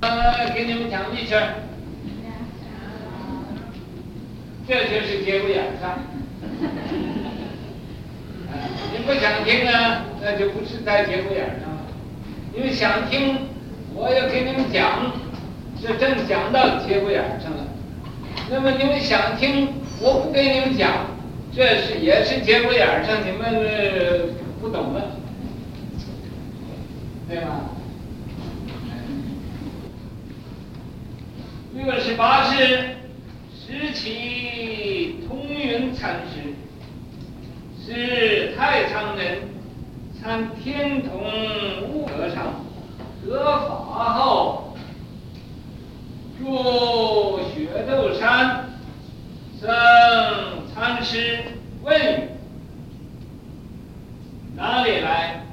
呃，给你们讲一圈儿，这就是节骨眼上。你不想听呢，那就不是在节骨眼上了。你们想听，我要给你们讲，这正讲到节骨眼上了。那么你们想听，我不给你们讲，这是也是节骨眼上，你们不懂了，对吧？六十八是时期通云禅师，是太仓人，参天童悟和尚，得法后入雪窦山，僧禅师问：哪里来？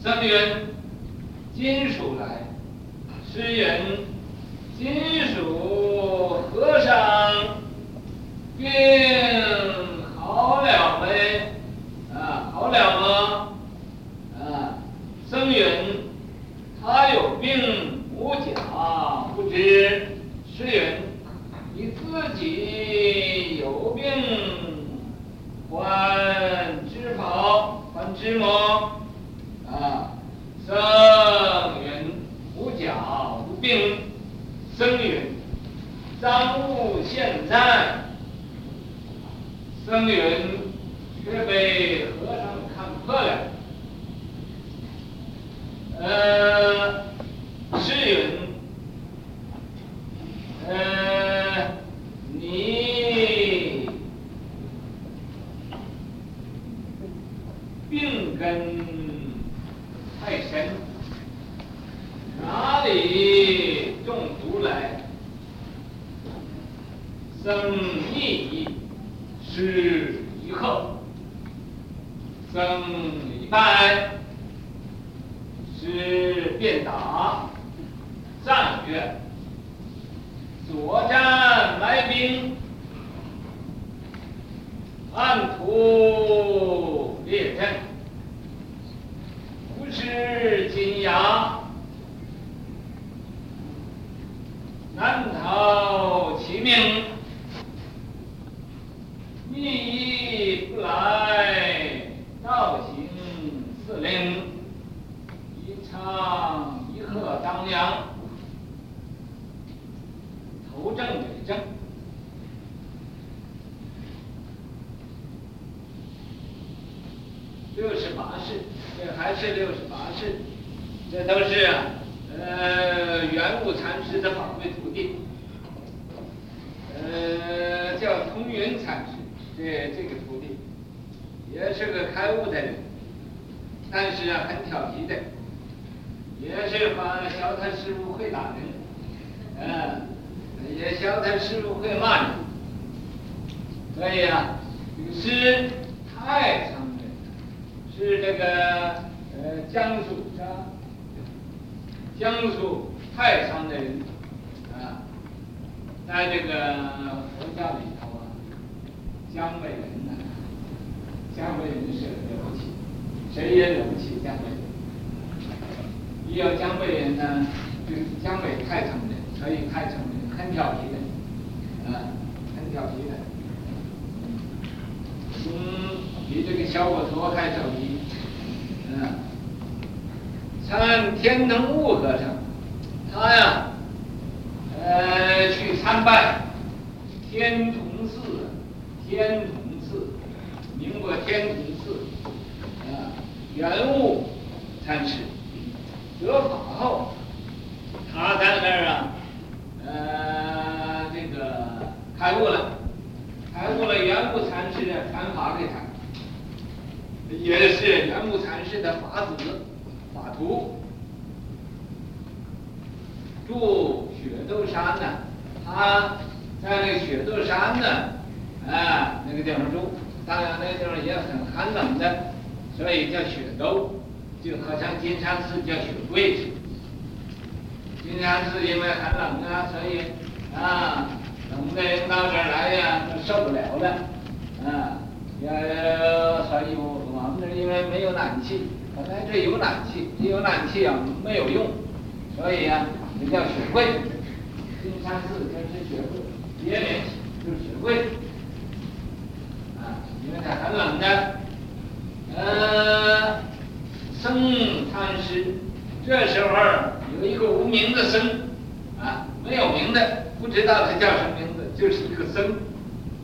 僧云：金属来。诗人：金属和尚病好了没？啊，好了吗？啊，僧云：他有病无假不知。诗云：你自己有病还知否？还知吗？啊，僧云无假无病，僧云赃物现在，僧云却被和尚看破了。呃，诗云，呃，江北人是了不起，谁也惹不起江北人。一要江北人呢，就是江北太聪明，所以太聪明很调皮的，啊，很调皮的。嗯，比这个小伙头还调皮。嗯，参天童悟和尚，他呀，呃，去参拜天童寺，天童，天童寺，啊，圆悟禅师得法后，他在那儿啊，呃，这个开悟了。开悟了，圆悟禅师的传法给他，也是圆悟禅师的法子、法徒。住雪窦山呢，他在那个雪窦山呢，啊，那个地方住，当然那地方也很寒冷的，所以叫雪窦，就好像金山寺叫雪柜。金山寺因为很冷啊，所以啊。冷的人到这儿来呀，都受不了了，啊，呃，所以我我们这因为没有暖气，本来这有暖气，有暖气啊没有用，所以啊，这叫雪柜。金山寺就是雪柜，别名就是雪柜。啊，因为它很冷的。呃，僧禅师，这时候有一个无名的僧，啊，没有名的，不知道他叫什么名字，就是一个僧。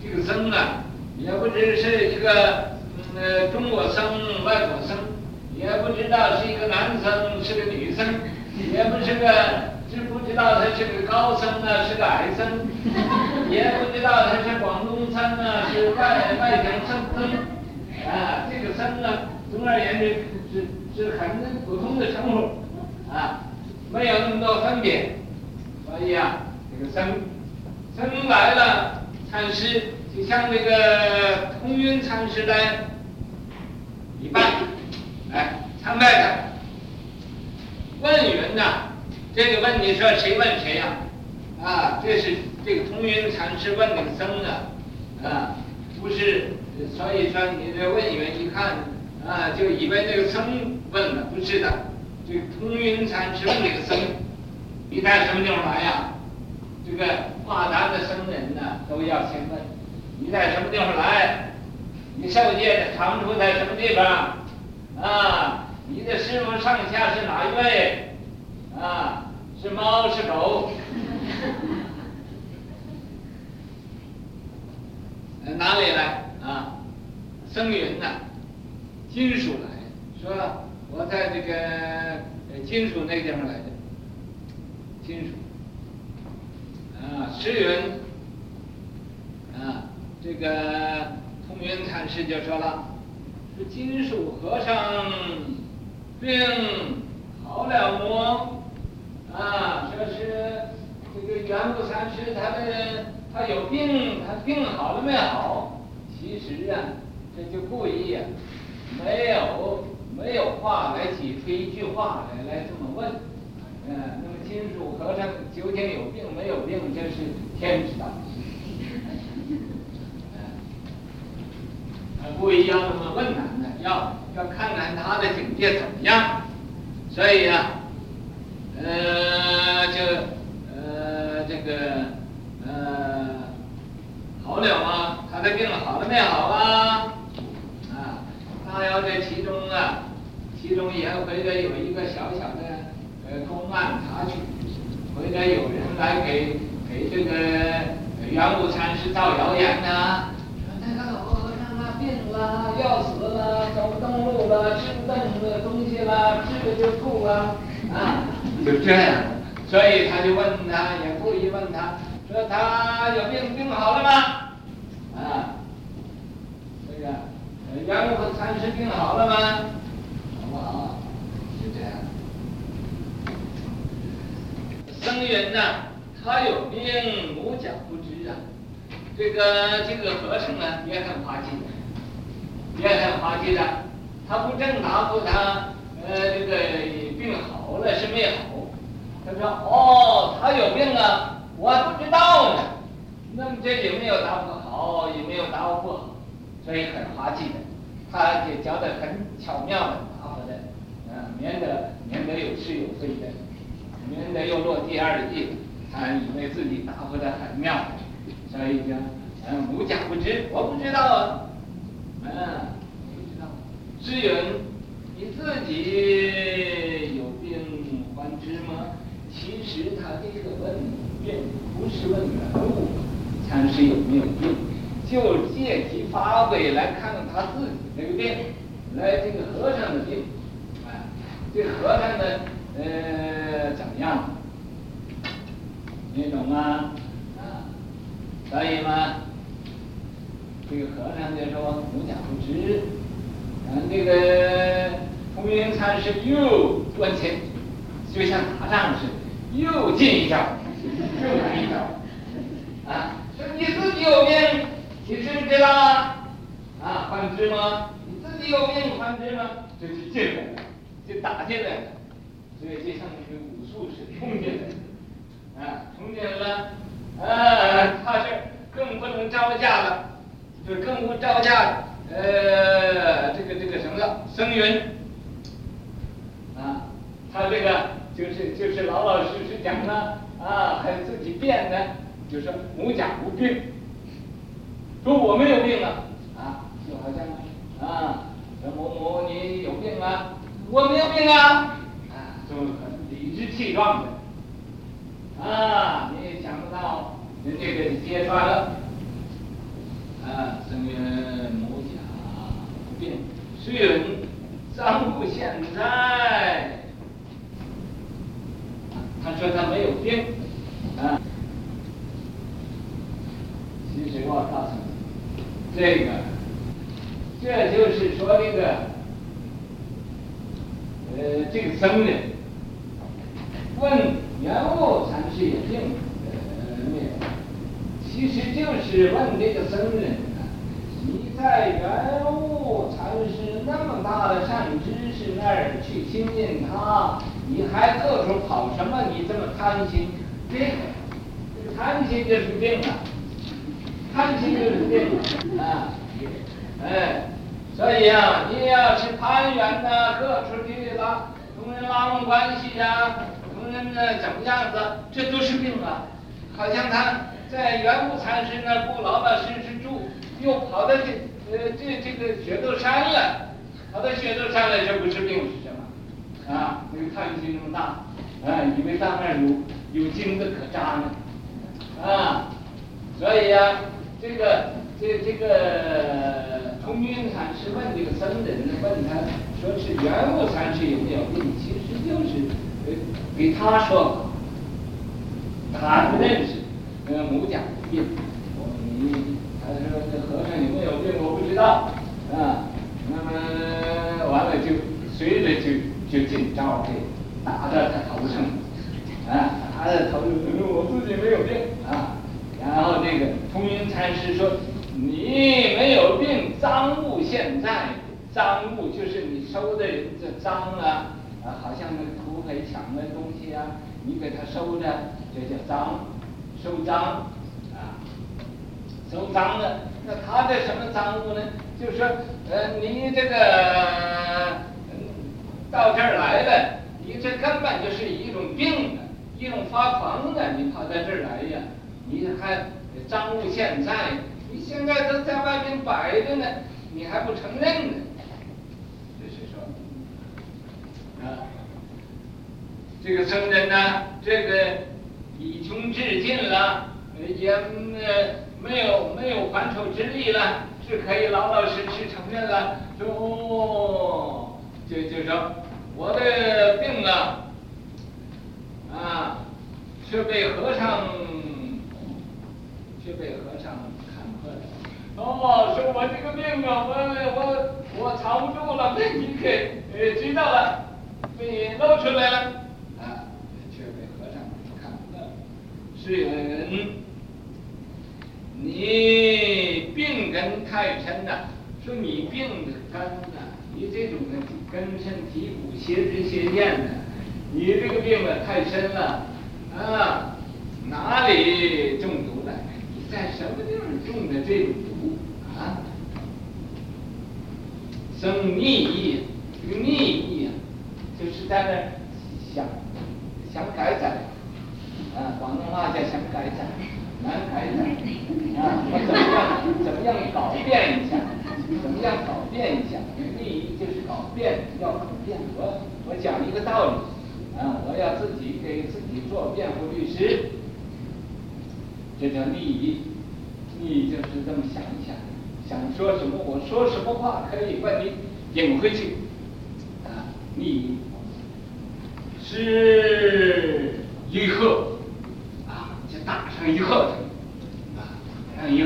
这个僧啊，也不知是一个呃中国僧、外国僧，也不知道是一个男僧是个女僧，也不是个，知不知道他是个高僧呢，是个矮僧，也不知道他是广东僧呢，是外外省僧僧。啊，这个僧呢，总而言之是是很普通的称呼，啊，没有那么多分别。所以啊，这个僧僧来了，禅师就像这个空云禅师来礼拜，哎，参拜他。问云呐，这个问你说谁问谁呀？啊，这是这个通云禅师问那个僧啊，啊，不是。所以说，你这问员一看啊，就以为那个僧问了，不是的。这个通云禅师问这个僧，你在什么地方来呀？这个化坛的僧人呢，都要先问你在什么地方来，你受戒的长处在什么地方啊？你的师傅上下是哪一位啊？是猫是狗？哪里来？啊，僧云呐，金属来，说我在这个金属那地方来的，金属，啊，石云，啊，这个通云禅师就说了，说金属和尚病好了么？啊，说是这个圆悟禅师他的他有病，他病好了没好？其实啊，这就故意呀，没有没有话来挤出一句话来来这么问，嗯，那么金属和尚究竟有病没有病，这是天知道。他故意要这么问他呢，要要看看他的境界怎么样，所以啊，呃，就呃这个呃好了吗？他的病好了没好啊？啊，他要在其中啊，其中也回来有一个小小的呃公案查取，回来有人来给给这个元武禅师造谣言呐，说那个老和尚啊病了，要死了，走不动路了，吃不动的东西了，吃了就吐了，啊，就这样，所以他就问他，也故意问他，说他有病，病好了吗？啊，这个杨武禅师病好了吗？好不好？就这样。僧人呢，他有病，无假不知啊。这个这个和尚呢，也很滑稽的，也很滑稽的。他不正答复他，呃，这个病好了是没好。他说：“哦，他有病啊，我还不知道呢。”那么这有没有答复好，也没有答复不好，所以很滑稽的，他就教的很巧妙的答复的，嗯，免得免得有是有非的，免得又落第二句，他以为自己答复的很妙，所以讲，嗯，无假不知，我不知道啊，嗯，不知道，至于你自己有病还知吗？其实他这个问并不是问人物。看是有没有病，就借机发挥来看看他自己这个病，来这个和尚的病，啊，这和尚呢呃怎么样？你懂吗？啊，所以嘛，这个和尚就说无假不知，嗯，这个空云禅师又往前，就像打仗似的，又进一招，又来一招，啊。说你自己有病，你知不知道啊？啊，还知吗？你自己有病，还知吗？就去进来了，就打进来了，所以就像那个武术是冲进来的，啊，冲进来了，啊，他是更不能招架了，就更不招架，呃，这个这个什么了？僧云，啊，他这个就是就是老老实实讲呢，啊，还自己辩呢，就说母甲无病，说我没有病啊，啊，就好像啊，说某某你有病啊，我没有病啊，啊，就很理直气壮的，啊，你也想不到人家给你揭穿了，啊，声曰母甲无病，虽人张不现在。他说他没有病，啊，其实我告诉你，这个，这就是说这个，呃，这个僧人问原物禅师有病没有？其实就是问这个僧人你在原物禅师那么大的善知识那儿去亲近他。你还到处跑什么？你这么贪心，这个贪心就是病了！贪心就是病啊！哎，所以啊，你要是攀缘呐，各处去拉同人拉拢关系呀，同人呢怎么样子，这都是病啊！好像他在圆悟禅师那不老老实实住，又跑到这呃这这个雪窦山了，跑到雪窦山了，这不是病啊，那个贪心那么大，啊，以为到那儿有有金子可扎呢，啊，所以呀，这个这这个通云禅师问这个僧人呢，问他说是圆悟禅师有没有病，其实就是给给他说，他不认识，呃，母讲病，我你他说这和尚有没有病我不知道，啊，那么完了就随着就。就紧张给打在他头上，啊，打在头上，我自己没有病啊。然后这个通云禅师说：“你没有病，赃物现在，赃物就是你收的人这赃啊，啊，好像那土匪抢的东西啊，你给他收着，这叫赃，收赃啊，收赃的。那他的什么赃物呢？就是说，呃，你这个。”到这儿来了，你这根本就是一种病啊，一种发狂的。你跑到这儿来呀，你还赃物现在，你现在都在外面摆着呢，你还不承认呢？这是说啊，这个僧人呢，这个以穷至尽了，也没有没有还手之力了，是可以老老实实承认了，说。哦就就说我的病啊，啊，却被和尚却被和尚看破了。哦，说我这个病啊，我我我藏不住了，被你给呃知道了，被你露出来了，啊，却被和尚看破了。是有人，你病根太深了，说你病的根呢？你这种的根深蒂固、邪知邪见的，你这个病啊太深了啊！哪里中毒了？你在什么地方中的这种毒啊？生逆意，这个逆意啊，就是在那想想改载啊，广东话叫想改载，难改载啊！我怎么样？怎么样搞变一下？怎么样搞变一下？就是搞辩，要搞辩。我我讲一个道理，啊，我要自己给自己做辩护律师，这叫利益。利益就是这么想一想，想说什么，我说什么话可以把你引回去，啊，利益是一鹤，啊，就打上一鹤去，啊，打上一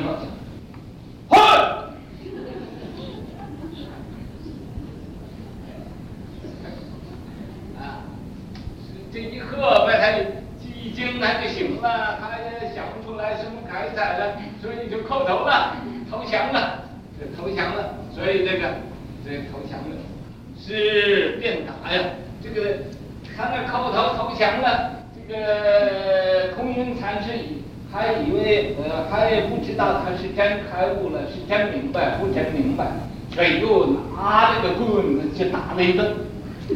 惊他就醒了，他也想不出来什么开采了，所以就。叩头了，投降了，这投降了，所以这个这投降了是变打呀。这个他那叩头投降了，这个空云禅师还以为呃还不知道他是真开悟了，是真明白不真明白，所以又拿这个棍子就打了一顿，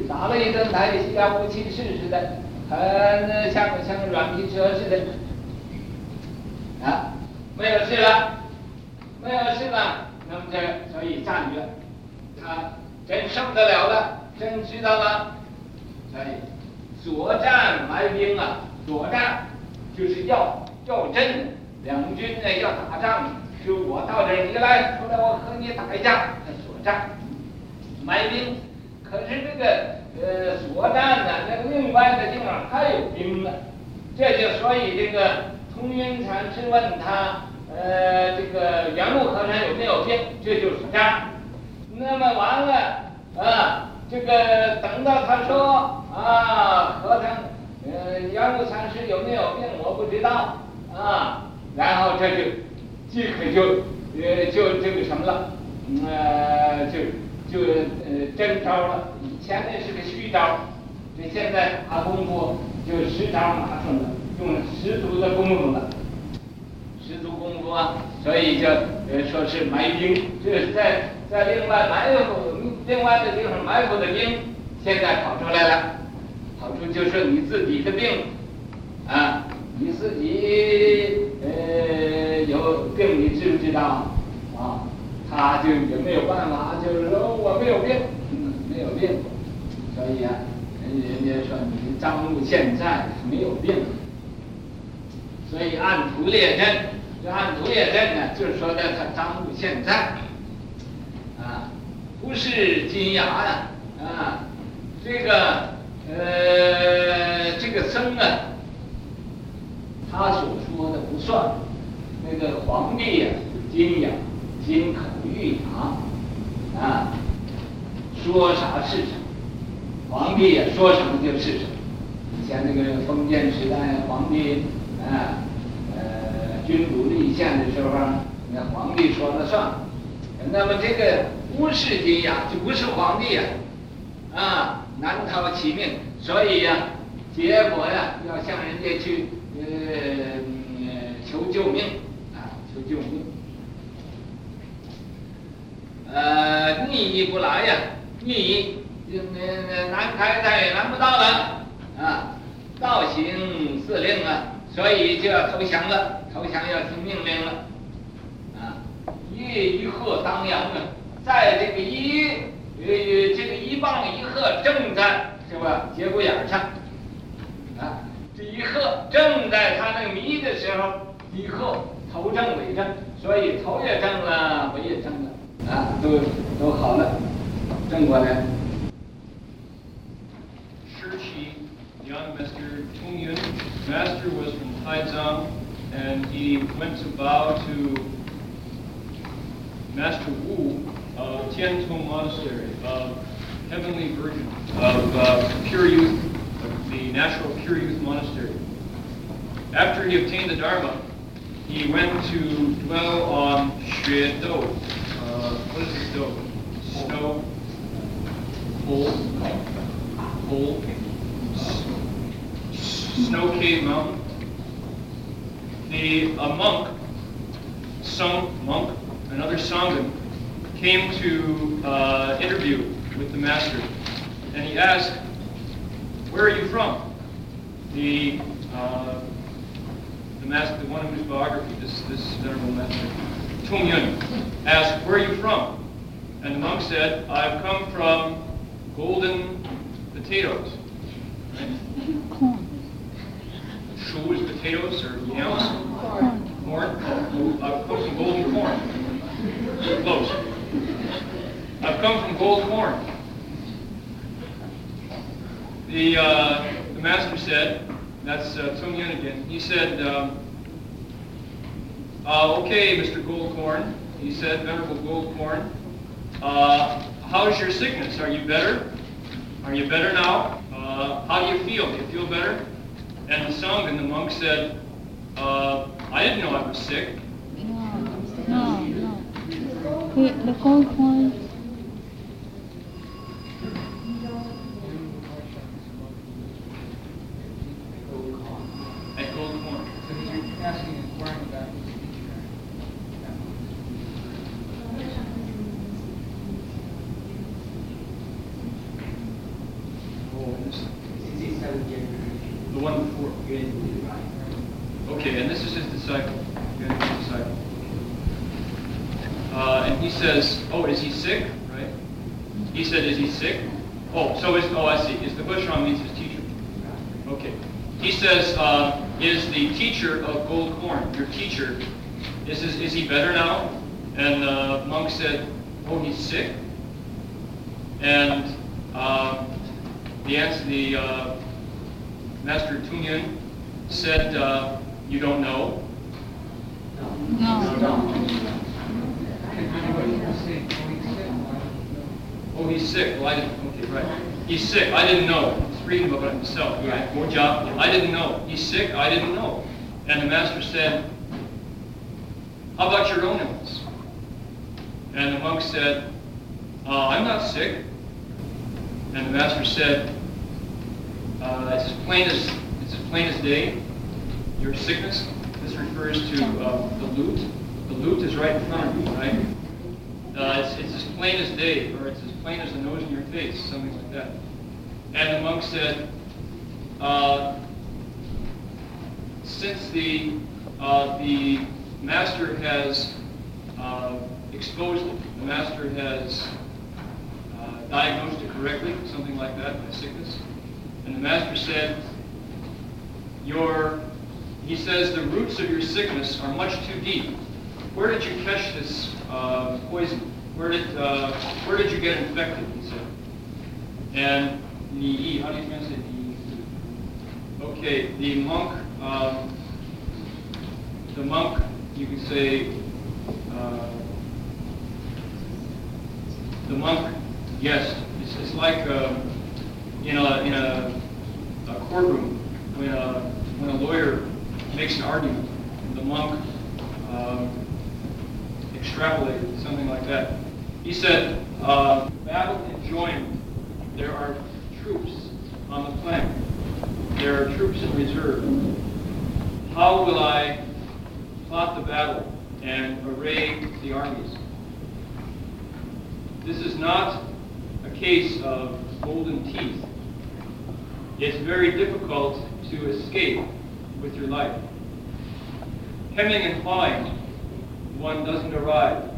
打了一顿，他也像武器士似的，很像像软皮车似的，啊，没有事了，没有事了，那么这所以战略，他真受得了了，真知道了，所以左战埋兵啊，左战就是要要阵，两军呢要打仗，就我到这儿你来，出来我和你打一架，作战埋兵，可是这个。呃，所战呢，那个另外的地方还有兵呢，这就所以这个通云禅师问他，呃，这个元禄和尚有没有病，这就是战。那么完了啊，这个等到他说啊，和尚，呃，元禄禅师有没有病，我不知道啊，然后这就即可就呃就这个什么了，呃，就就呃真招了。前面是个虚招，这现在打功夫就实招拿出了，用十足的功夫了，十足功夫啊，所以就呃说是埋兵，这是在在另外埋伏另外的地方埋伏的兵，现在跑出来了，跑出就是你自己的病，啊，你自己呃有病你知不知道？啊，他就也没有办法，就是说我没有病，没有病。所以啊，人人家说你张禄现在没有病，所以按图列阵，这按图列阵呢，就是说的他张禄现在，啊，不是金牙呀，啊，这个呃这个僧啊，他所说的不算，那个皇帝呀，金牙，金口玉牙，啊，说啥是啥。皇帝也说什么就是什么。以前那个封建时代，皇帝啊，呃，君主立宪的时候，那皇帝说了算。那么这个不是金呀，就不是皇帝呀，啊，难逃其命。所以呀，结果呀，要向人家去呃求救命啊，求救命。呃，逆不来呀，逆。那那南开再也难不到了啊，道行司令啊，所以就要投降了，投降要听命令了啊！一一鹤当阳啊，在这个一呃这个一棒一鹤正在是吧节骨眼上啊，这一鹤正在他那个迷的时候，一鹤头正尾正，所以头也正了，尾也正了啊，都都好了，正过来。Master Tunyun. Master was from Taizong, and he went to bow to Master Wu of Tiantong Monastery, of Heavenly Virgin, of uh, Pure Youth, of the Natural Pure Youth Monastery. After he obtained the Dharma, he went to dwell on Xue Do. Uh, what is Do? Snow, hole, hole, Snow Cave Mountain. The, a monk, some monk, another Sangha, came to uh, interview with the master. And he asked, where are you from? The, uh, the master, the one in whose biography, this, this venerable master, Tung Yun, asked, where are you from? And the monk said, I've come from golden potatoes. Potatoes or? Corn. Corn? Oh, I've come from golden corn. Close. I've come from gold corn. The, uh, the master said, that's uh, Tung Yun again, he said, um, uh, okay, Mr. Goldcorn, he said, Venerable Goldcorn, uh, how's your sickness? Are you better? Are you better now? Uh, how do you feel? Do you feel better? And the song and the monk said, uh, I didn't know I was sick. No, no, no. The, gold coin. At gold coin. So he's asking inquiring about his Oh, this. Is he seven years? one before. Okay, and this is his disciple. Okay, his disciple. Uh, and he says, oh, is he sick? Right? He said, is he sick? Oh, so is, oh, I see. Is the Hushram means his teacher. Okay. He says, uh, is the teacher of gold corn, your teacher, is, is, is he better now? And the monk said, oh, he's sick? And uh, the answer, the uh, Master Tungyun said, uh, you don't know? No. no. No. Oh, he's sick. Well, I didn't. Okay, right. He's sick. I didn't know. He's reading about himself. Right? More job. I didn't know. He's sick. I didn't know. And the master said, "How about your own illness?" And the monk said, uh, "I'm not sick." And the master said, uh, "It's as plain as it's as plain as day. Your sickness. This refers to uh, the lute. The lute is right in front of you, right? Uh, it's, it's as plain as day, or it's as plain as the nose in your face, something like that. And the monk said, uh, since the uh, the master has uh, exposed it, the master has uh, diagnosed it correctly, something like that, my sickness. And the master said, your, he says, the roots of your sickness are much too deep. Where did you catch this uh, poison? Where did uh, where did you get infected? He said. And Ni, how do you translate Ni? Okay, the monk, um, the monk, you can say, uh, the monk, yes, it's, it's like uh, in a in a, a courtroom when a when a lawyer makes an argument, the monk. Um, extrapolated, something like that. He said, uh, battle enjoined, there are troops on the flank. There are troops in reserve. How will I plot the battle and array the armies? This is not a case of golden teeth. It's very difficult to escape with your life. Hemming and hawing one doesn't arrive.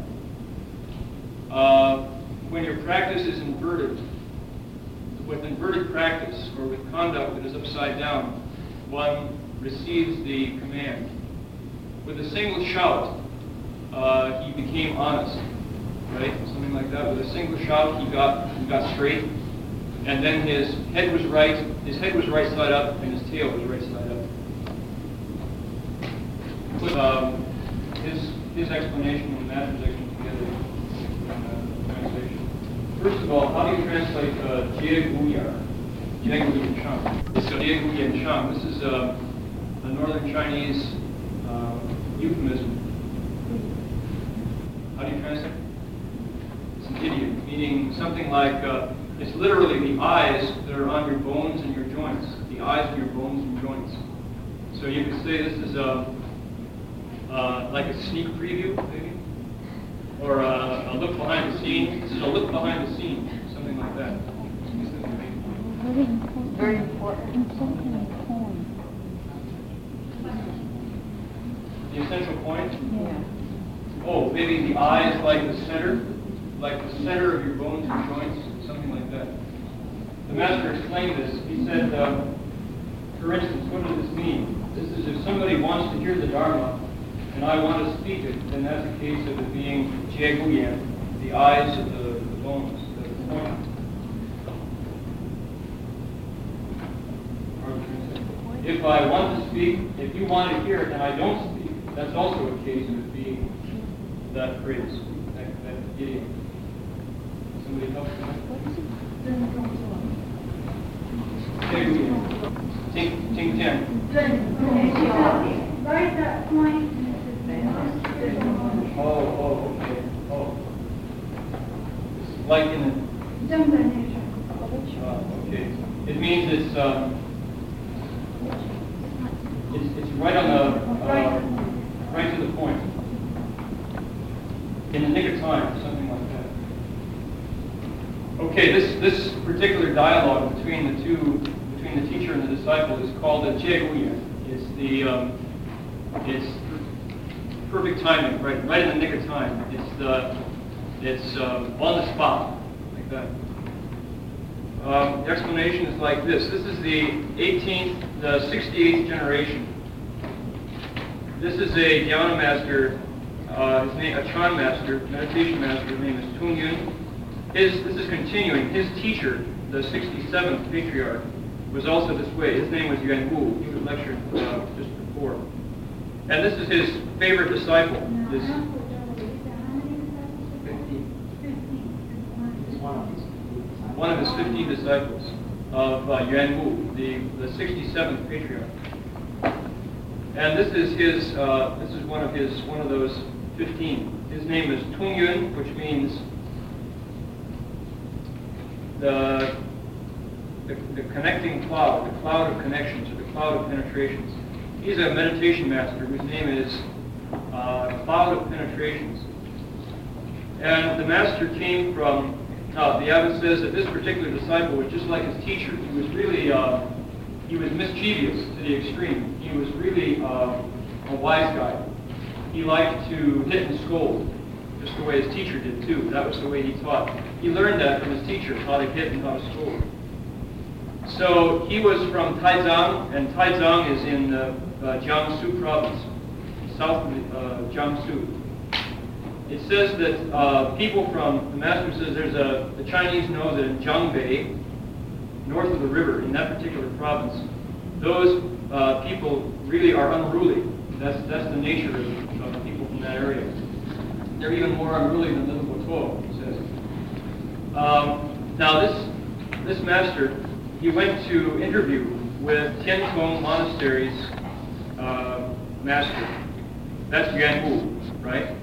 Uh, when your practice is inverted, with inverted practice or with conduct that is upside down, one receives the command. With a single shout, uh, he became honest, right? Something like that. With a single shout, he got he got straight, and then his head was right. His head was right side up, and his tail was right side up. Um, his his explanation and Matthew's explanation together in uh, translation. First of all, how do you translate uh, Jie Guyar? Jie Guyan Shang. It's Jie Guyan Shang. This is uh, a northern Chinese uh, euphemism. How do you translate? It's an idiom, meaning something like, uh, it's literally the eyes that are on your bones and your joints. The eyes and your bones and joints. So you could say this is a uh, like a sneak preview, maybe, or uh, a look behind the scene. This is a look behind the scene, something like that. Very important. Very important. Important point. The essential point. Yeah. Oh, maybe the eye is like the center, like the center of your bones and joints, something like that. The master explained this. He said, uh, for instance, what does this mean? This is if somebody wants to hear the Dharma, and I want to speak it, then that's a case of it being Jieguyan, the eyes of the, the bones, the point. If I want to speak, if you want to hear it and I don't speak, that's also a case of it being that phrase, that, that idiom. Somebody help me? Jieguyan. Ting, ting, tian. Right that point. Oh, oh, okay, oh. It's like in the Uh, Okay, it means it's, um, it's, it's right on the, uh, right to the point. In the nick of time, something like that. Okay, this, this particular dialogue between the two, between the teacher and the disciple is called the Jie Guyan. It's the um, it's perfect timing, right, right in the nick of time. It's the it's um, on the spot, like that. Um, the explanation is like this. This is the 18th, the 68th generation. This is a dhyana master, uh, his name, a Chan master, meditation master. His name is Tung Yun. His, this is continuing. His teacher, the 67th patriarch, was also this way. His name was Yuan Wu. He was lectured uh, just before. And this is his favorite disciple. This one of his 15 disciples of uh, Yuan Wu, the, the 67th patriarch. And this is his, uh, this is one of his, one of those 15. His name is Tung Yun, which means the, the, the connecting cloud, the cloud of connections, or the cloud of penetrations. He's a meditation master whose name is uh, Cloud of Penetrations. And the master came from, uh, the abbot says that this particular disciple was just like his teacher. He was really, uh, he was mischievous to the extreme. He was really uh, a wise guy. He liked to hit and scold, just the way his teacher did too. That was the way he taught. He learned that from his teacher, how to hit and how to scold. So he was from Taizang, and Taizang is in uh, uh, Jiangsu province, south of uh, Jiangsu. It says that uh, people from, the master says there's a, the Chinese know that in Jiangbei, north of the river, in that particular province, those uh, people really are unruly. That's, that's the nature of, of people from that area. They're even more unruly than Little Botuo, he says. Um, now this, this master, he went to interview with Tiantong Monastery's uh, master. That's Yuan right?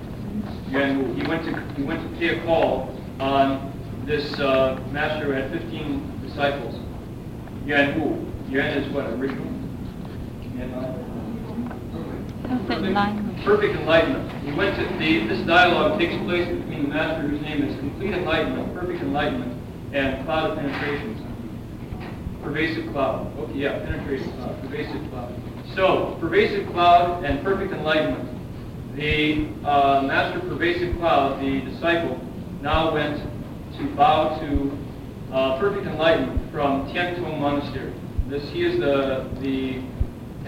Wu. He went to he went to pay a call on this uh, master who had 15 disciples. Yuan Wu. Yuan is what original. Perfect enlightenment. Perfect enlightenment. He went to the, this dialogue takes place between the master whose name is complete enlightenment, perfect enlightenment, and cloud of penetrations. Pervasive cloud. Okay, yeah, penetration cloud, pervasive cloud. So, pervasive cloud and perfect enlightenment. The uh, master pervasive cloud, the disciple, now went to bow to uh, perfect enlightenment from Tiantong Monastery. This he is the the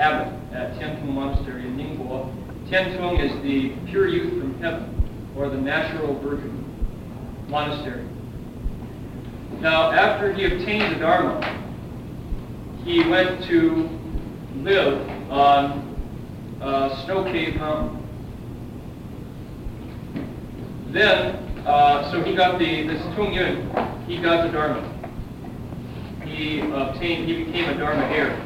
abbot at Tiantong Monastery in Ningbo. Tiantong is the pure youth from heaven, or the natural virgin monastery. Now, after he obtained the Dharma, he went to live on uh, Snow Cave Mountain. Then, uh, so he got the, this Tung Yun, he got the Dharma. He obtained, he became a Dharma heir.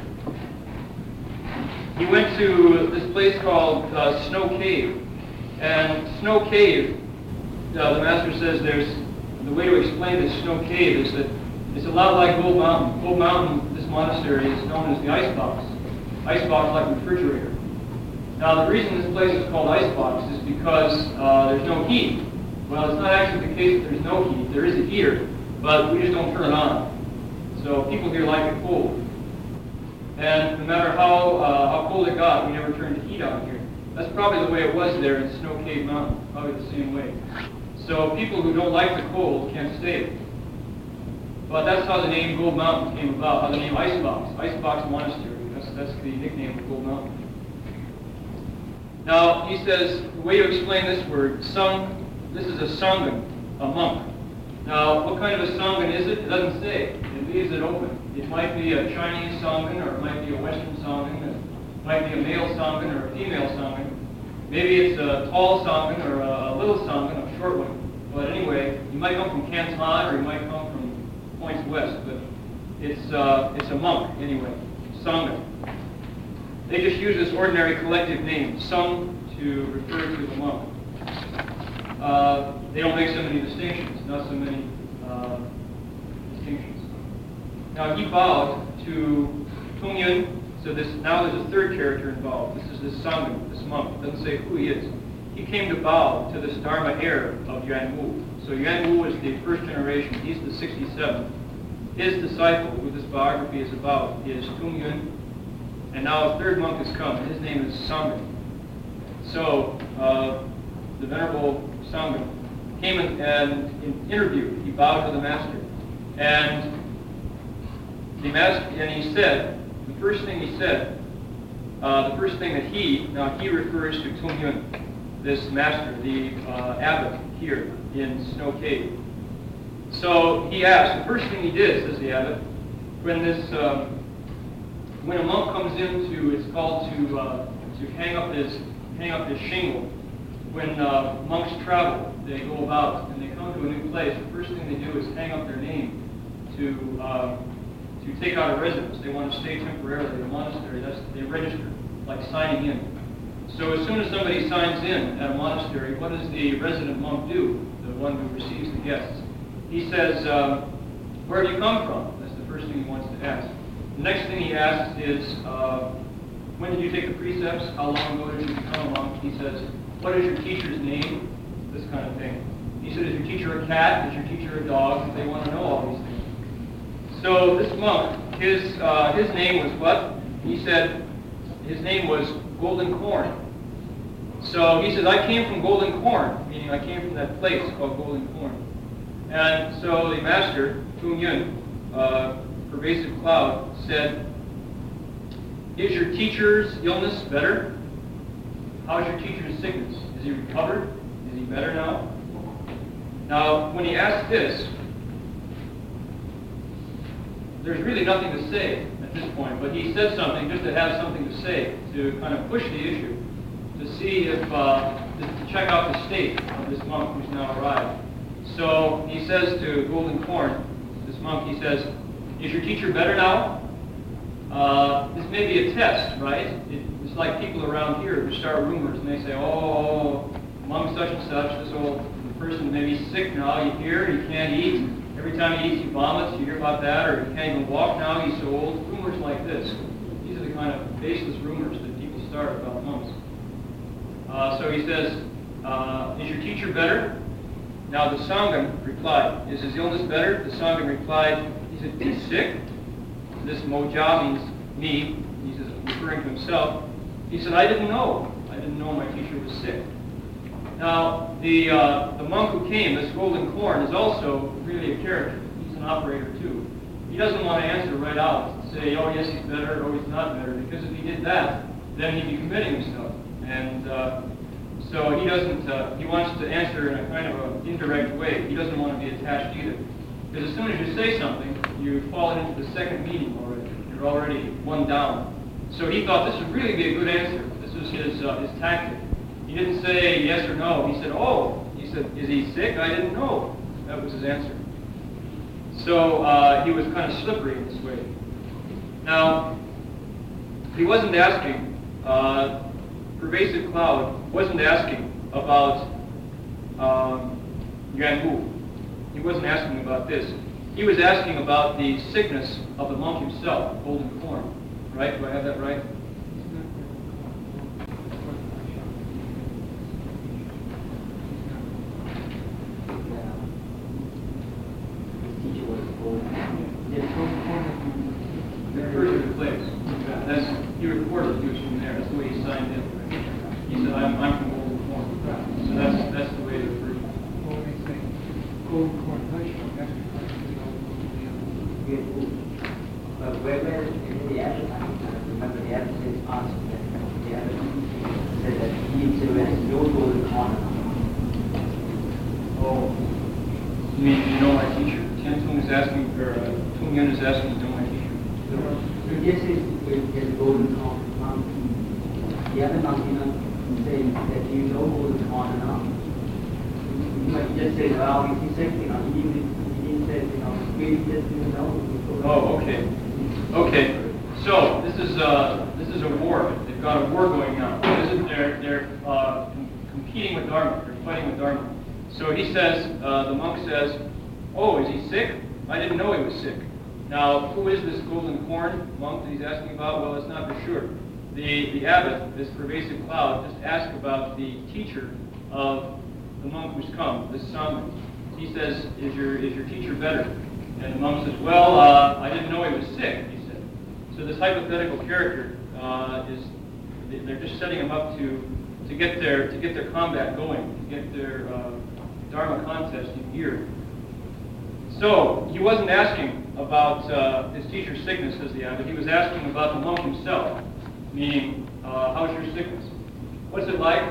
He went to this place called uh, Snow Cave. And Snow Cave, uh, the master says there's, the way to explain this Snow Cave is that it's a lot like Gold Mountain. Gold Mountain, this monastery, is known as the ice box. Ice box like refrigerator. Now the reason this place is called ice box is because uh, there's no heat. Well, it's not actually the case that there's no heat. There is a heater, but we just don't turn it on. So people here like it cold. And no matter how, uh, how cold it got, we never turned the heat on here. That's probably the way it was there in Snow Cave Mountain, probably the same way. So people who don't like the cold can't stay. But that's how the name Gold Mountain came about, how the name Icebox, Icebox Monastery. That's, that's the nickname of Gold Mountain. Now, he says, the way to explain this word, sung, this is a sangha, a monk. Now, what kind of a sangha is it? It doesn't say. It leaves it open. It might be a Chinese sangha, or it might be a Western sangha, it might be a male sangha or a female sangha. Maybe it's a tall sangha or a little sangha, a short one. But anyway, you might come from Canton or you might come from points west, but it's, uh, it's a monk anyway, sangha. They just use this ordinary collective name, sung, to refer to the monk. Uh, they don't make so many distinctions, not so many uh, distinctions. Now he bowed to Tung Yun, so this now there's a third character involved. This is this sangha, this monk. It doesn't say who he is. He came to bow to this Dharma heir of Yuan Wu. So Yuan Wu was the first generation. He's the 67th. his disciple, who this biography is about, is Tung Yun. And now a third monk has come, his name is Sangha. So, uh, the Venerable Sangha came and, and interviewed. He bowed to the master. And the master, and he said, the first thing he said, uh, the first thing that he, now he refers to Tung Yun, this master, the uh, abbot here in Snow Cave. So he asked, the first thing he did, says the abbot, when this, um, when a monk comes in to, it's called to, uh, to hang up his, hang up his shingle. When uh, monks travel, they go about and they come to a new place. The first thing they do is hang up their name to, um, to take out a residence. They want to stay temporarily in a monastery. That's they register, like signing in. So as soon as somebody signs in at a monastery, what does the resident monk do? The one who receives the guests. He says, um, "Where have you come from?" That's the first thing he wants to ask. The next thing he asks is, uh, "When did you take the precepts? How long ago did you become a monk?" He says, "What is your teacher's name?" This kind of thing. He said, "Is your teacher a cat? Is your teacher a dog?" They want to know all these things. So this monk, his, uh, his name was what? He said his name was Golden Corn. So he says, I came from Golden Corn, meaning I came from that place called Golden Corn. And so the master, Tung Yun, uh, pervasive cloud, said, is your teacher's illness better? How's your teacher's sickness? Is he recovered? Is he better now? Now, when he asks this, there's really nothing to say at this point, but he says something just to have something to say, to kind of push the issue, to see if, uh, to, check out the state of this monk who's now arrived. So he says to Golden Corn, this monk, he says, is your teacher better now? Uh, this may be a test, right? It, it's like people around here who start rumors and they say, oh, monk such and such, this old person may be sick now, you hear, he can't eat. Every time he eats, he vomits. You hear about that, or he can't even walk now. He's so old. Rumors like this. These are the kind of baseless rumors that people start about monks. Uh, so he says, uh, "Is your teacher better?" Now the Sangha replied, "Is his illness better?" The Sangha replied, "He said he's sick." This Moja means me. He's referring to himself. He said, "I didn't know. I didn't know my teacher was sick." Now, the, uh, the monk who came, this golden corn, is also really a character. He's an operator too. He doesn't want to answer right out, and say, oh yes, he's better, or he's not better, because if he did that, then he'd be committing himself. And uh, so he doesn't, uh, he wants to answer in a kind of an indirect way. He doesn't want to be attached either. Because as soon as you say something, you fall into the second meaning already. You're already one down. So he thought this would really be a good answer. This was his, uh, his tactic. He didn't say yes or no. He said, oh. He said, is he sick? I didn't know. That was his answer. So uh, he was kind of slippery in this way. Now, he wasn't asking, uh, Pervasive Cloud wasn't asking about um, Yuan Wu. He wasn't asking about this. He was asking about the sickness of the monk himself, golden corn. Right? Do I have that right? Refers to the place. That's, he recorded he was from there. That's the way he signed in. He said, I'm, I'm from Golden Corn. So that's, that's the way it refers. Well, when they say golden corn hushed, that's because we don't know the other. But where, where in the advertising, I remember the advertising asked that the advertising said that he too has no golden corn. Oh. You mean, you know my teacher? Tian Tung is asking, or uh, Tung Yun is asking to know my teacher. So this is with his golden corn. Um, the other monk, you know, saying that you know golden corn enough. You might just say, well, he's sick, you know, he didn't, he didn't say, you know, we just didn't know. Oh, okay. Okay. So this is uh, this is a war. They've got a war going on. This is, they're they're uh, com- competing with Dharma. They're fighting with Dharma. So he says, uh, the monk says, "Oh, is he sick? I didn't know he was sick." Now, who is this golden corn monk that he's asking about? Well, it's not for sure. The the abbot, this pervasive cloud, just ask about the teacher of the monk who's come, this Sangha. He says, "Is your is your teacher better?" And the monk says, well, uh, I didn't know he was sick, he said. So this hypothetical character uh, is, they're just setting him up to, to, get their, to get their combat going, to get their uh, Dharma contest in gear. So he wasn't asking about uh, his teacher's sickness, says the abbot. He was asking about the monk himself, meaning, uh, how's your sickness? What's it like?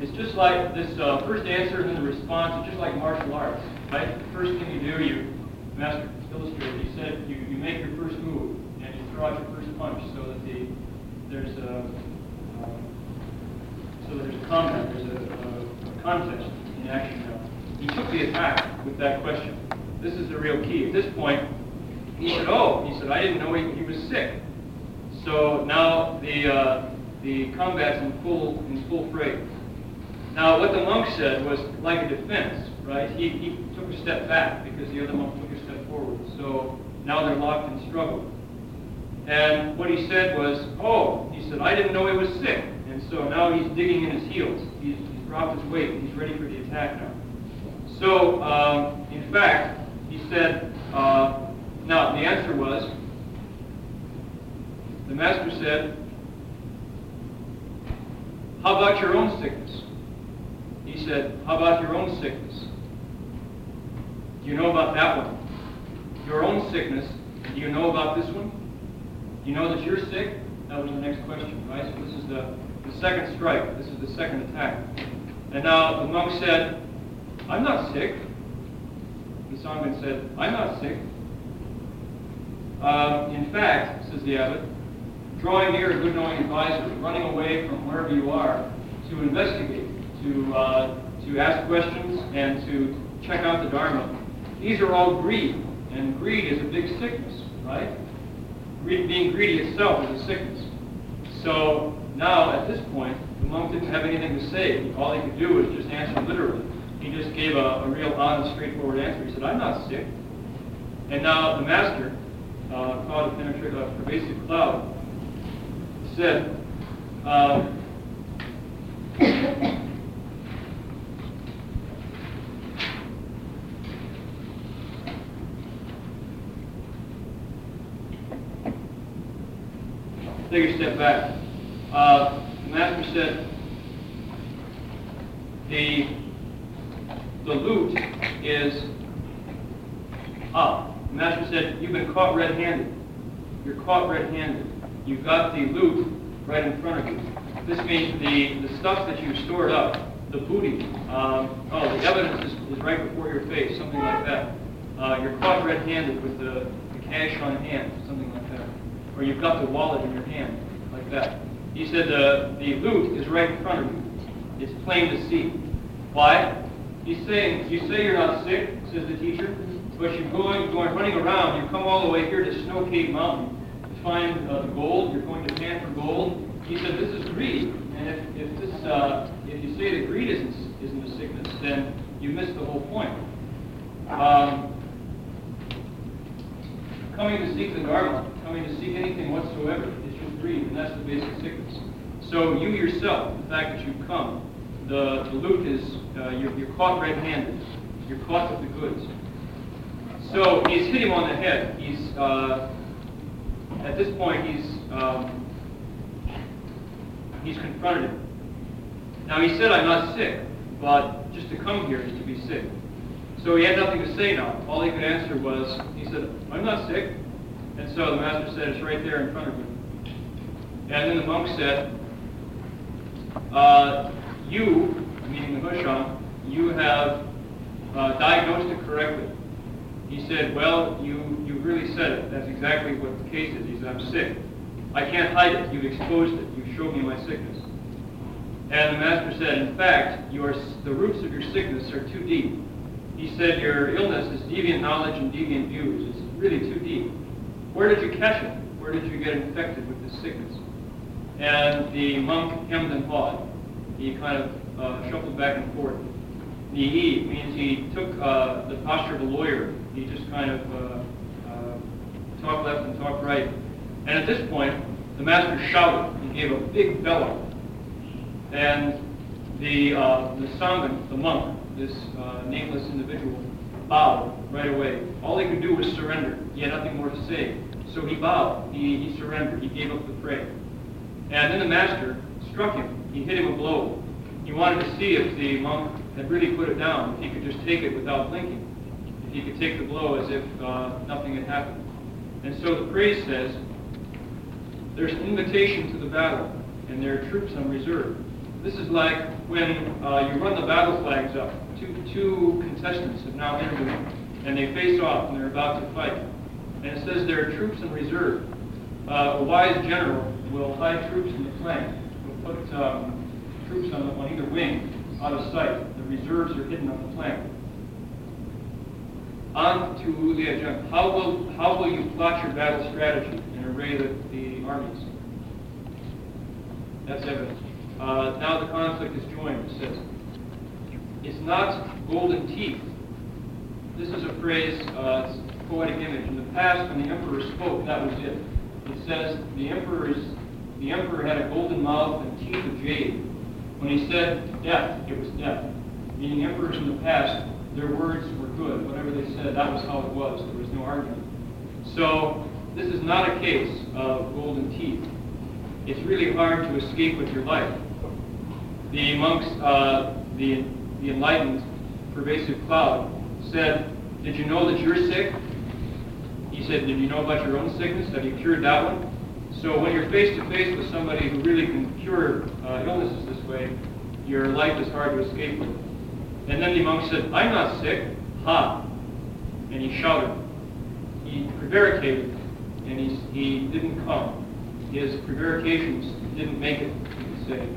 It's just like this uh, first answer and then the response. It's just like martial arts, right? The first thing you do, you master illustrated. He said you, you make your first move and you throw out your first punch so that the there's a uh, so there's a combat, there's a, a, a contest in action now. He took the attack with that question. This is the real key. At this point, he said, "Oh," he said, "I didn't know he, he was sick." So now the uh, the combat's in full in full fray. Now, what the monk said was like a defense, right? He, he took a step back because the other monk took a step forward. So now they're locked in struggle. And what he said was, oh, he said, I didn't know he was sick. And so now he's digging in his heels. He's, he's dropped his weight. He's ready for the attack now. So, um, in fact, he said, uh, now the answer was, the master said, how about your own sickness? He said, How about your own sickness? Do you know about that one? Your own sickness, do you know about this one? Do you know that you're sick? That was the next question, right? So this is the, the second strike. This is the second attack. And now the monk said, I'm not sick. The Sangha said, I'm not sick. Um, in fact, says the abbot, drawing near a good knowing advisor, running away from wherever you are to investigate to, uh, to ask questions and to check out the Dharma. These are all greed, and greed is a big sickness, right? Greed, being greedy itself is a sickness. So now, at this point, the monk didn't have anything to say. All he could do was just answer literally. He just gave a, a real honest, straightforward answer. He said, I'm not sick. And now the master, uh, called a penetrate a pervasive cloud, said, uh, take a step back. Uh, the master said the the loot is up. The master said you've been caught red-handed. You're caught red-handed. You've got the loot right in front of you. This means the, the stuff that you stored up, the booty, um, oh, the evidence is, is right before your face, something like that. Uh, you're caught red-handed with the, the cash on hand, something like that or you've got the wallet in your hand, like that. He said the, the loot is right in front of you. It's plain to see. Why? He's saying, you say you're not sick, says the teacher, but you're going, going running around, you come all the way here to Snow Cave Mountain find uh, the gold, you're going to pan for gold. He said this is greed, and if, if, this, uh, if you say that greed isn't, isn't a sickness, then you miss the whole point. Um, coming to seek the Dharma, coming to seek anything whatsoever, is just greed, and that's the basic sickness. So you yourself, the fact that you've come, the, the loot is, uh, you're, you're caught red-handed. You're caught with the goods. So he's hit him on the head. He's, uh, at this point, he's, um, he's confronted him. Now he said, I'm not sick, but just to come here is to be sick. So he had nothing to say now. All he could answer was, he said, I'm not sick. And so the master said, it's right there in front of you. And then the monk said, uh, you, meaning the Hushang, you have uh, diagnosed it correctly. He said, well, you really said it. That's exactly what the case is. He said, I'm sick. I can't hide it. You've exposed it. You've showed me my sickness. And the master said, in fact, your, the roots of your sickness are too deep. He said, your illness is deviant knowledge and deviant views. It's really too deep. Where did you catch it? Where did you get infected with this sickness? And the monk hemmed and hawed. He kind of uh, shuffled back and forth. The E means he took uh, the posture of a lawyer. He just kind of uh, talked left and talked right. And at this point, the master shouted. He gave a big bellow. And the, uh, the Sangha, the monk, this uh, nameless individual, bowed right away. All he could do was surrender. He had nothing more to say. So he bowed. He, he surrendered. He gave up the prey. And then the master struck him. He hit him a blow. He wanted to see if the monk had really put it down, if he could just take it without blinking, if he could take the blow as if uh, nothing had happened. And so the praise says, there's an invitation to the battle, and there are troops on reserve. This is like when uh, you run the battle flags up. Two, two contestants have now entered, and they face off, and they're about to fight. And it says there are troops in reserve. Uh, a wise general will hide troops in the flank. Will put um, troops on, on either wing out of sight. The reserves are hidden on the flank. On to Liajang. How will, how will you plot your battle strategy and array the, the armies? That's evident. Uh, now the conflict is joined, it says. It's not golden teeth. This is a phrase, uh, poetic image. In the past, when the emperor spoke, that was it. It says the emperor's, the emperor had a golden mouth and teeth of jade. When he said death, it was death. Meaning emperors in the past, their words Whatever they said, that was how it was. There was no argument. So this is not a case of golden teeth. It's really hard to escape with your life. The monks, uh, the, the enlightened, pervasive cloud, said, Did you know that you're sick? He said, Did you know about your own sickness? Have you cured that one? So when you're face to face with somebody who really can cure uh, illnesses this way, your life is hard to escape with. And then the monk said, I'm not sick. Ha! And he shouted. He prevaricated, and he, he didn't come. His prevarications didn't make it, you could say.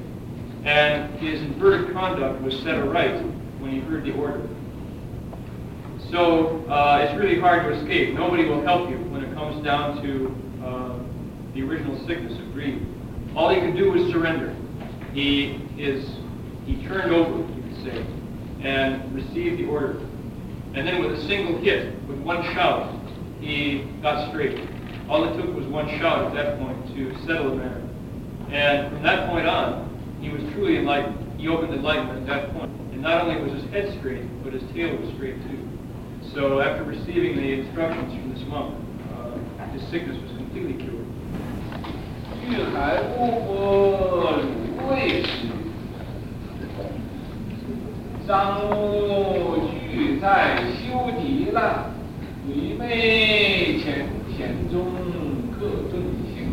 And his inverted conduct was set aright when he heard the order. So uh, it's really hard to escape. Nobody will help you when it comes down to uh, the original sickness of greed. All he can do is surrender. He is he turned over, you could say, and received the order. And then with a single hit, with one shout, he got straight. All it took was one shout at that point to settle the matter. And from that point on, he was truly enlightened. He opened enlightenment at that point. And not only was his head straight, but his tail was straight too. So after receiving the instructions from this monk, uh, his sickness was completely cured. 玉海无波如未时，张无俱 在修敌了，愚昧前田中各遁行，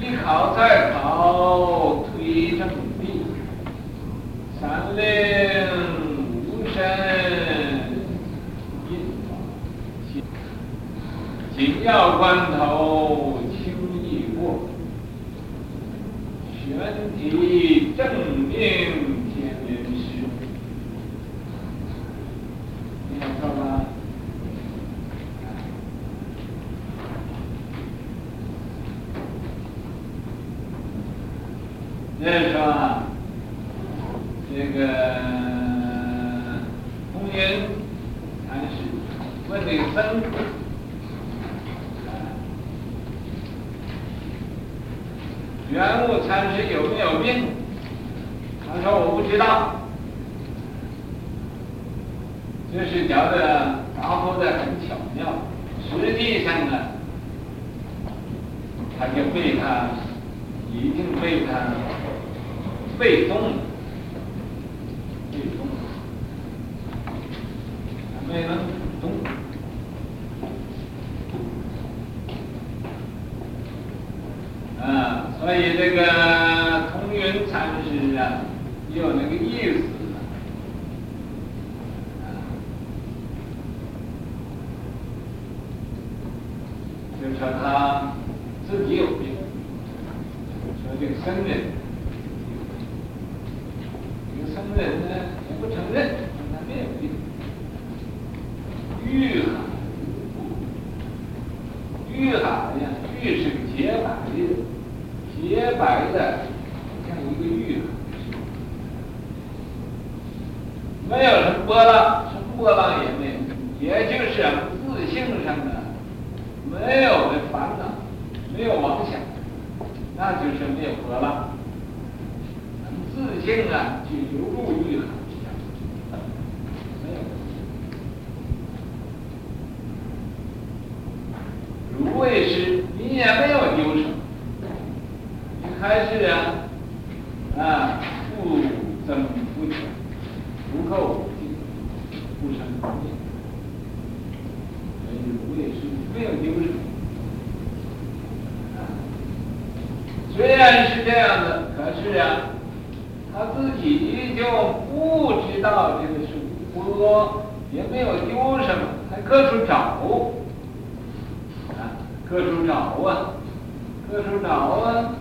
一考再考推正地，三令无神印法心。紧要关头轻易过，玄体正命天人师。你想说吗？那是吧？这个红云禅师问那个僧侣。玄武禅师有没有病？他说我不知道，这是讲的答复的很巧妙。实际上呢，他就被他已经被他被动，被动了，他没能动。啊，所以这个同源禅师啊，有那个意思啊，就说他自己有病，说这个僧人，这个僧人呢也不承认，说他没有病，愈海愈海呀，愈是个洁白的。洁白的，像一个玉，没有什么波浪，什么波浪也没有，也就是自性上的没有的烦恼，没有妄想，那就是没有波浪。自性啊，就犹如玉海一样。开始啊，啊，不增不减，不垢不净，不生不灭，所以无也是没有丢失。啊，虽然是这样的，可是啊，他自己就不知道这个是无多，也没有丢什么，还各处找，啊，各处找啊，各处找啊。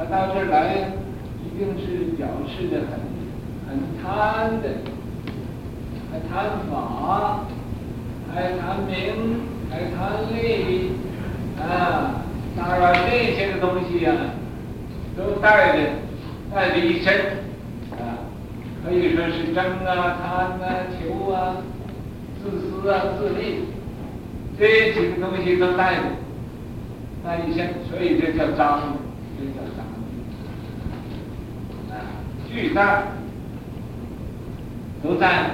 他到这儿来，一定是表示的很很贪的，还贪法，还贪名，贪利，啊，当然这些个东西呀、都带着带着一身，啊，可以说是争啊、贪啊、求啊、自私啊、自利，这几个东西都带着带一身，所以这叫脏，这叫脏。啊，巨大都在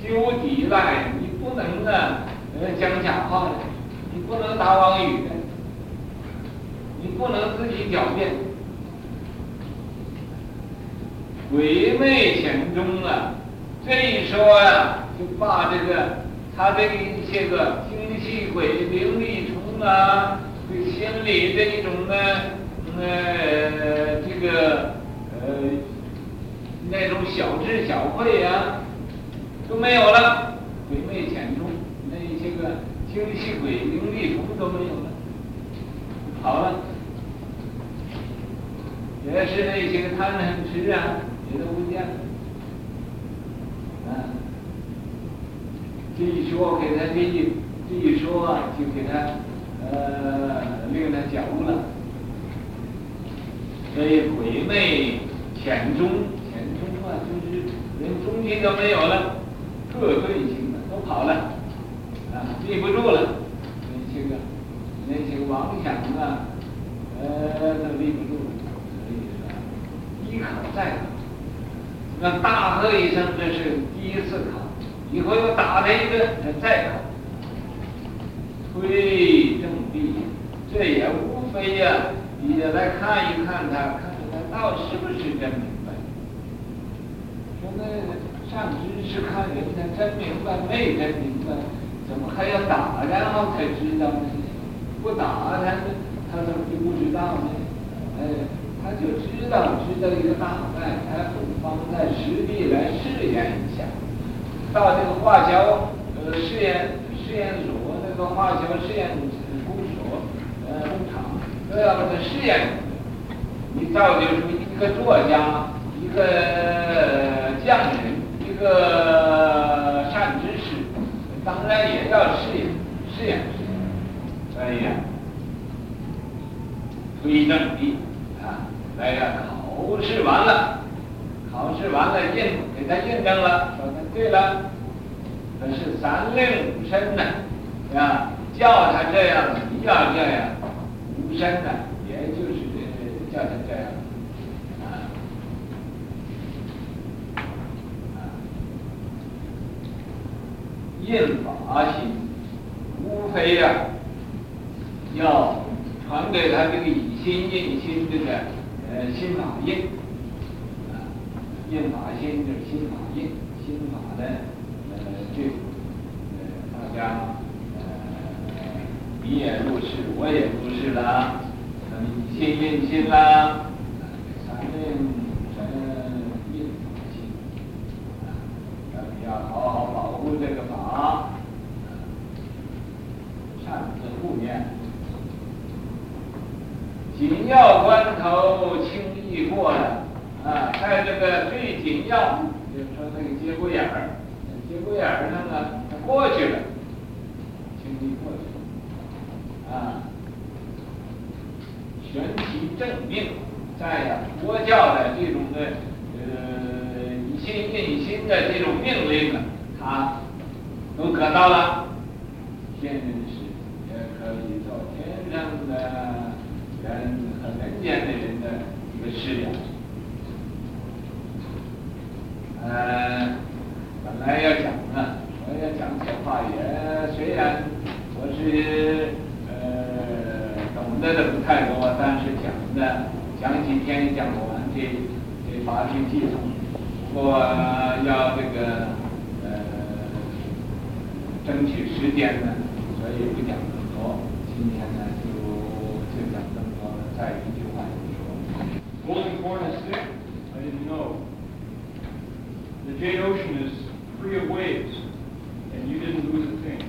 修抵赖，你不能啊，呃讲假话的，你不能打妄语的，你不能自己狡辩，鬼魅潜中啊，这一说啊，就把这个他这一些个精气鬼灵力虫啊，对心理的一种呢，呃，这个呃那种小智小慧啊，都没有了，鬼魅潜中，精气鬼灵力什么都没有了，好了。也是那些个贪嗔痴啊，也都不见了。啊，这一说给他这一这一说啊，就给他呃令他觉悟了。所以鬼魅潜中，潜中啊，就是连中心都没有了，各队形的都跑了，啊，立不住了。那些个那些个妄想啊，呃，都立不住了。所以说，一考再考，那大喝一声，这是第一次考，以后又打他一顿，再考。推正地，这也无非呀、也来看一看他，看看他到底是不是真明白。说那上知识看人家真明白没真明白，怎么还要打然后才知道呢？不打他，他怎么就不知道呢？哎，他就知道知道一个大概，他不妨在实地来试验一下。到这个化学呃试验试验所那个化学试验工所呃工厂都要把它试验。你造就出一个作家，一个匠人，一个善知，当然也要试验试验试验。所以呀、推正地啊，来呀，考试完了，考试完了印给他印证了，说他对了，可是三令五申呢，啊，叫他这样，你要这样，五申呢，也就是叫他这样，啊，啊，印法心，无非呀、要传给他这个以心印心这个呃心法印，啊，印法心就是心法印，心法的呃这呃大家呃你也入世，我也入世了，那么以心印心啦，咱们神印法心，啊，咱们好好保护这个法，善自护念。紧要关头轻易过了啊，在这个最紧要，就是说那个节骨眼儿，节骨眼儿上呢，过去了，轻易过去了，啊，全其正命，在呀佛教的这种的呃心印心的这种命令呢，他都得到了，天人是也可以做天上的。人和人间的人的一个视野。呃，本来要讲呢，我要讲这话也虽然我是呃懂得的不太多，但是讲的讲几天讲不完，这这法律系统，不过要这个呃争取时间呢，所以不讲更多。今天呢就就讲这么多了，再一句话就说。 Golden corn is sick? I didn't know. The Jade Ocean is free of waves, and you didn't lose a thing.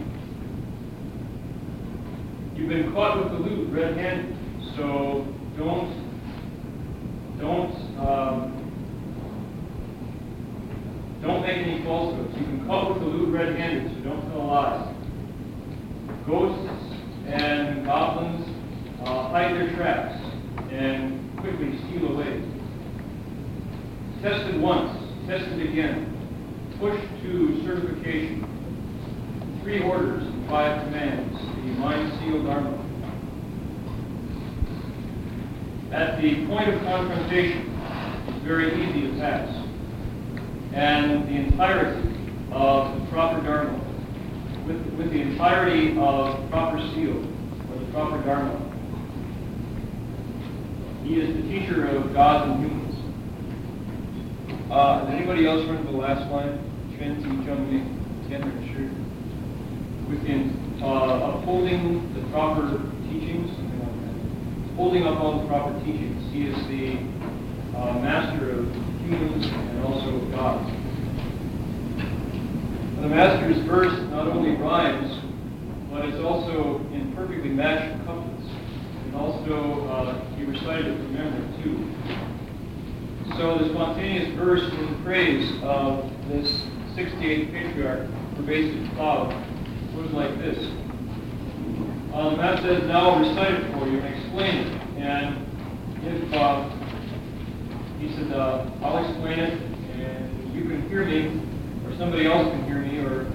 You've been caught with the loot red-handed, so don't, don't, um, don't make any falsehoods. You can with the loot red-handed, so don't tell lies. Ghosts and goblins uh, hide their tracks and quickly steal away. Tested once, tested again, pushed to certification. Three orders and five commands, the mind sealed armor. At the point of confrontation, it's very easy to pass and the entirety of the proper dharma, with, with the entirety of proper seal, or the proper dharma. He is the teacher of gods and humans. Uh, anybody else remember the last line? Within uh, upholding the proper teachings, holding up all the proper teachings. He is the uh, master of and also of gods. The master's verse not only rhymes, but it's also in perfectly matched couplets. And also, uh, he recited it from memory, too. So the spontaneous verse in praise of this 68th patriarch, pervasive cloud, was like this. Uh, the map says, now I'll recite it for you and explain it. And if, uh, he said, uh, I'll explain it, and you can hear me, or somebody else can hear me, or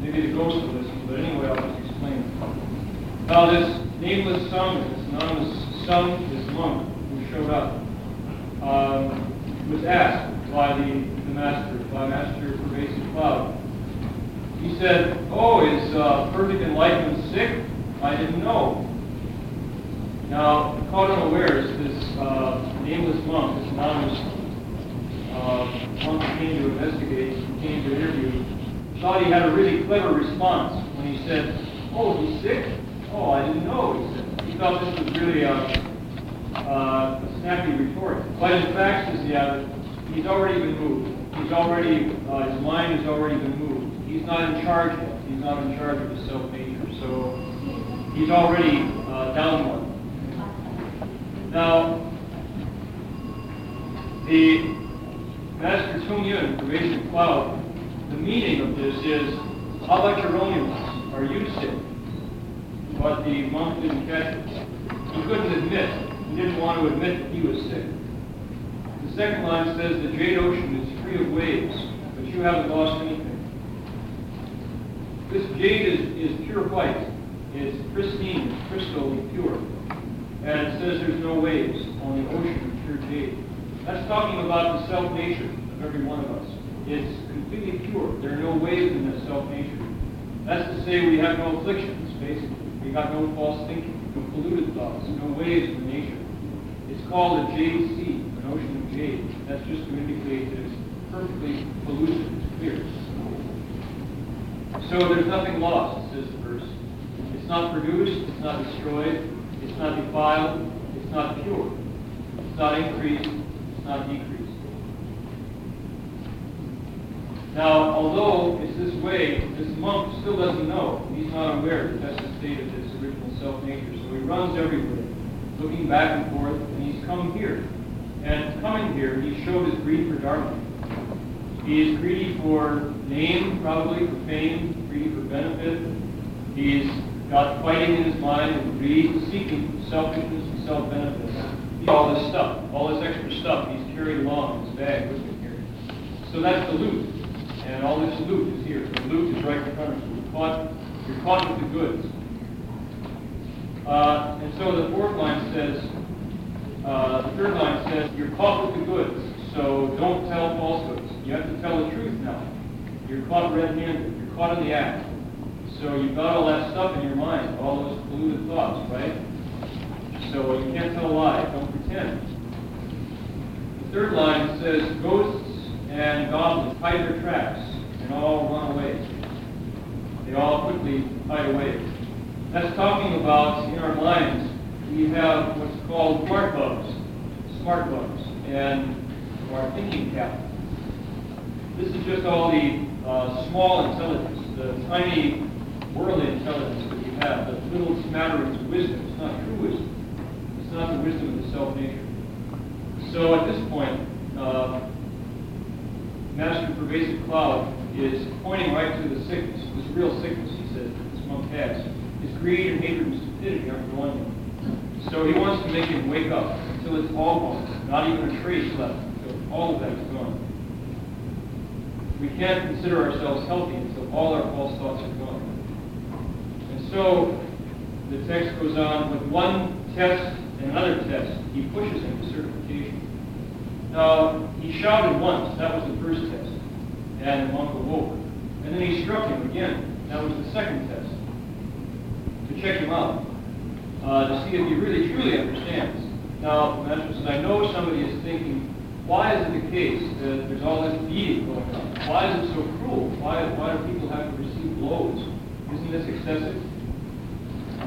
maybe the ghost will listen, but anyway, I'll just explain it. Now, this nameless son, this anonymous son, this monk who showed up, um, was asked by the, the master, by Master Pervasive Cloud. He said, Oh, is uh, perfect enlightenment sick? I didn't know. Now, caught unawares, this uh, nameless monk, this anonymous uh, monk who came to investigate, who came to interview, thought he had a really clever response when he said, Oh, he's sick? Oh, I didn't know, he said. He thought this was really a, uh, a snappy retort. But in fact, says the he's already been moved. He's already, uh, his mind has already been moved. He's not in charge yet. He's not in charge of his self-nature. So he's already uh, down one. Now, the Master Tung Yun, pervasive cloud, the meaning of this is, how about your own illness? Are you sick? But the monk didn't catch it. He couldn't admit, he didn't want to admit that he was sick. The second line says, the jade ocean is free of waves, but you haven't lost anything. This jade is, is pure white. It's pristine, it's crystally pure. And it says there's no waves on the ocean of pure jade. That's talking about the self-nature of every one of us. It's completely pure. There are no waves in that self-nature. That's to say we have no afflictions, basically. We got no false thinking, no polluted thoughts, no waves in the nature. It's called a jade sea, an ocean of jade. That's just to indicate that it's perfectly pellucid, it's clear. So there's nothing lost, says the verse. It's not produced, it's not destroyed, it's not defiled, it's not pure. It's not increased, it's not decreased. Now, although it's this way, this monk still doesn't know. He's not aware that that's the state of his original self-nature. So he runs everywhere, looking back and forth, and he's come here. And coming here, he showed his greed for Dharma. He is greedy for name, probably, for fame, greedy for benefit. He's got fighting in his mind and greed, seeking selfishness and self-benefit. All this stuff, all this extra stuff he's carried along in his bag with him here. So that's the loot. And all this loot is here. The loot is right in front of you. You're caught, you're caught with the goods. Uh, and so the fourth line says, uh, the third line says, you're caught with the goods, so don't tell falsehoods. You have to tell the truth now. You're caught red-handed. You're caught in the act. So you've got all that stuff in your mind, all those polluted thoughts, right? so you can't tell a lie. Don't pretend. The third line says, ghosts and goblins hide their tracks and all run away. They all quickly hide away. That's talking about in our minds, we have what's called smart bugs, smart bugs, and our thinking cap. This is just all the uh, small intelligence, the tiny worldly intelligence that we have, the little smatterings of wisdom. It's not true wisdom. It's not the wisdom of the self-nature. So at this point, uh, Master Pervasive Cloud is pointing right to the sickness, this real sickness, he says, that this monk has. His greed and hatred and stupidity aren't going there. So he wants to make him wake up until it's all gone, not even a trace left, until all of that is gone. We can't consider ourselves healthy until all our false thoughts are gone. So the text goes on with one test and another test. He pushes him to certification. Now, he shouted once. That was the first test. And the monk awoke. And then he struck him again. That was the second test. To check him out. Uh, to see if he really truly understands. Now, the Master says, I know somebody is thinking, why is it the case that there's all this beating going on? Why is it so cruel? Why, why do people have to receive blows? Isn't this excessive?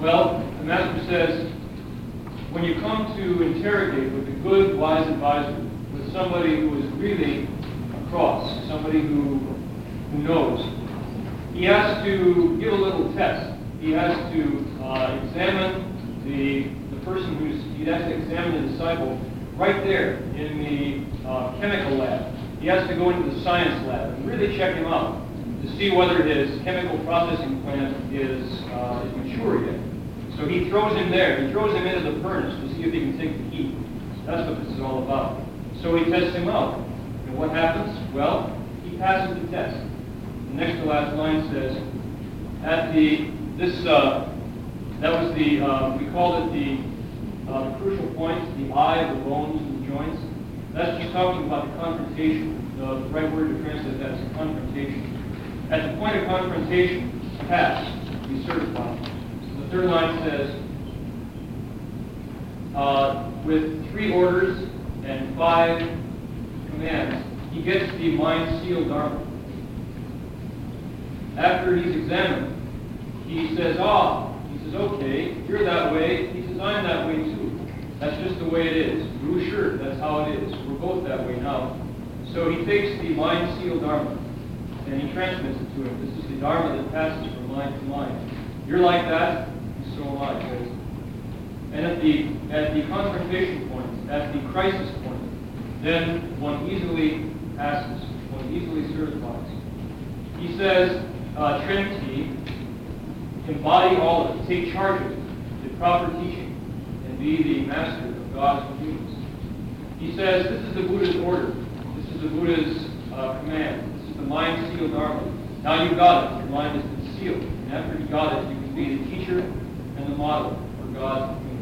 Well, the Master says, when you come to interrogate with a good, wise advisor, with somebody who is really across, somebody who, who knows, he has to give a little test. He has to uh, examine the, the person who's, he has to examine the disciple right there in the uh, chemical lab. He has to go into the science lab and really check him out to see whether his chemical processing plant is, uh, is mature yet. So he throws him there. He throws him into the furnace to see if he can take the heat. That's what this is all about. So he tests him out. And what happens? Well, he passes the test. The next to last line says, at the, this, uh, that was the, uh, we called it the, uh, the crucial point, the eye of the bones and the joints. That's just talking about the confrontation. The right word to translate that is confrontation. At the point of confrontation, pass, be certified. The third line says, uh, with three orders and five commands, he gets the mind sealed dharma. After he's examined, he says, ah, he says, okay, you're that way. He says, I'm that way too. That's just the way it is. Blue shirt, that's how it is. We're both that way now. So he takes the mind sealed dharma and he transmits it to him. This is the dharma that passes from mind to mind. You're like that, and at the at the confrontation point, at the crisis point, then one easily passes, one easily certifies. He says, uh, Trinity, embody all of it, take charge of it, the proper teaching, and be the master of God's humans. He says, this is the Buddha's order. This is the Buddha's uh, command. This is the mind sealed dharma. Now you've got it. Your mind has been sealed. And after you got it, you can be the teacher and the model for God's